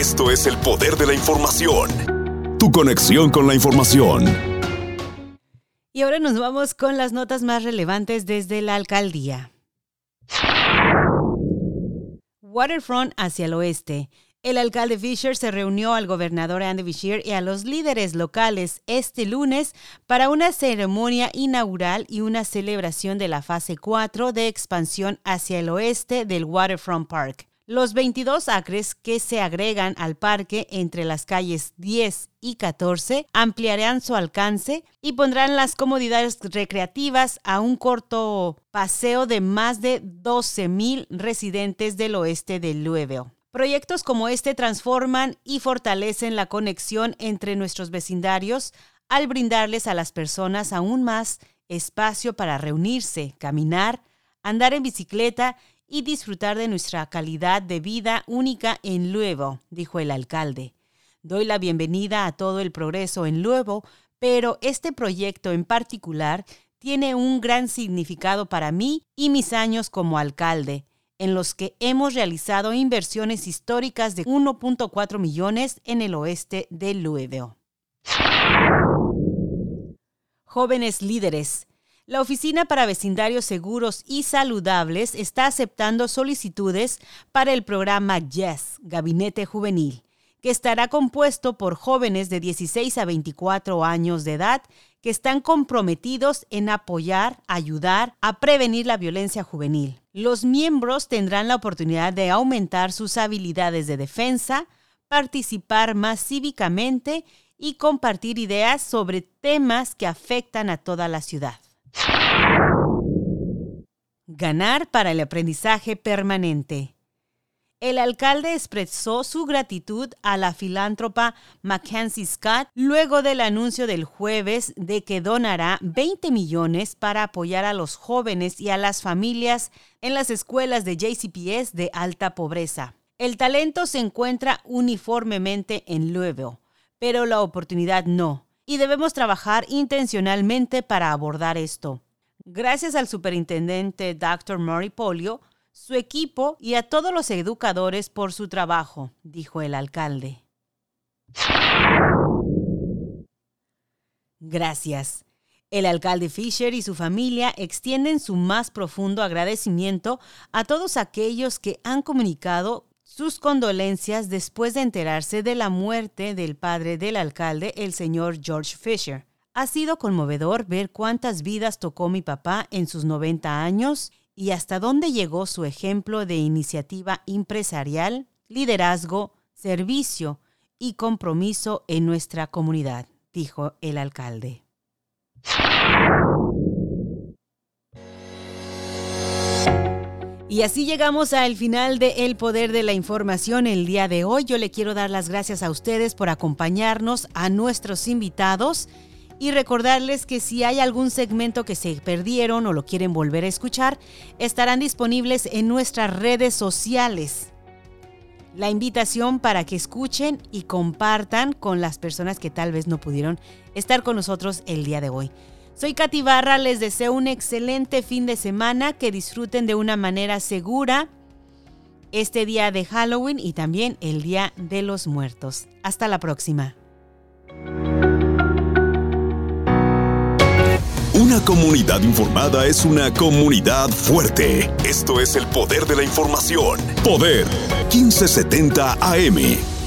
Esto es el poder de la información. Tu conexión con la información. Y ahora nos vamos con las notas más relevantes desde la alcaldía. Waterfront hacia el oeste. El alcalde Fisher se reunió al gobernador Andy Beshear y a los líderes locales este lunes para una ceremonia inaugural y una celebración de la fase 4 de expansión hacia el oeste del Waterfront Park. Los 22 acres que se agregan al parque entre las calles 10 y 14 ampliarán su alcance y pondrán las comodidades recreativas a un corto paseo de más de 12.000 residentes del oeste de Louisville. Proyectos como este transforman y fortalecen la conexión entre nuestros vecindarios al brindarles a las personas aún más espacio para reunirse, caminar, andar en bicicleta y disfrutar de nuestra calidad de vida única en Luevo, dijo el alcalde. Doy la bienvenida a todo el progreso en Luevo, pero este proyecto en particular tiene un gran significado para mí y mis años como alcalde, en los que hemos realizado inversiones históricas de 1.4 millones en el oeste de Louisville. Jóvenes líderes. La Oficina para Vecindarios Seguros y Saludables está aceptando solicitudes para el programa YES, Gabinete Juvenil, que estará compuesto por jóvenes de 16 a 24 años de edad que están comprometidos en apoyar, ayudar a prevenir la violencia juvenil. Los miembros tendrán la oportunidad de aumentar sus habilidades de defensa, participar más cívicamente y compartir ideas sobre temas que afectan a toda la ciudad. Ganar para el aprendizaje permanente. El alcalde expresó su gratitud a la filántropa Mackenzie Scott luego del anuncio del jueves de que donará 20 millones para apoyar a los jóvenes y a las familias en las escuelas de JCPS de alta pobreza. El talento se encuentra uniformemente en Louisville, pero la oportunidad no, y debemos trabajar intencionalmente para abordar esto. Gracias al superintendente Dr. Murray Polio, su equipo y a todos los educadores por su trabajo, dijo el alcalde. Gracias. El alcalde Fisher y su familia extienden su más profundo agradecimiento a todos aquellos que han comunicado sus condolencias después de enterarse de la muerte del padre del alcalde, el señor George Fisher. Ha sido conmovedor ver cuántas vidas tocó mi papá en sus 90 años y hasta dónde llegó su ejemplo de iniciativa empresarial, liderazgo, servicio y compromiso en nuestra comunidad, dijo el alcalde. Y así llegamos al final de El Poder de la Información el día de hoy. Yo le quiero dar las gracias a ustedes por acompañarnos, a nuestros invitados y recordarles que si hay algún segmento que se perdieron o lo quieren volver a escuchar, estarán disponibles en nuestras redes sociales. La invitación para que escuchen y compartan con las personas que tal vez no pudieron estar con nosotros el día de hoy. Soy Katy Barra, les deseo un excelente fin de semana, que disfruten de una manera segura este día de Halloween y también el Día de los Muertos. Hasta la próxima. Una comunidad informada es una comunidad fuerte. Esto es el poder de la información. Poder 1570 AM.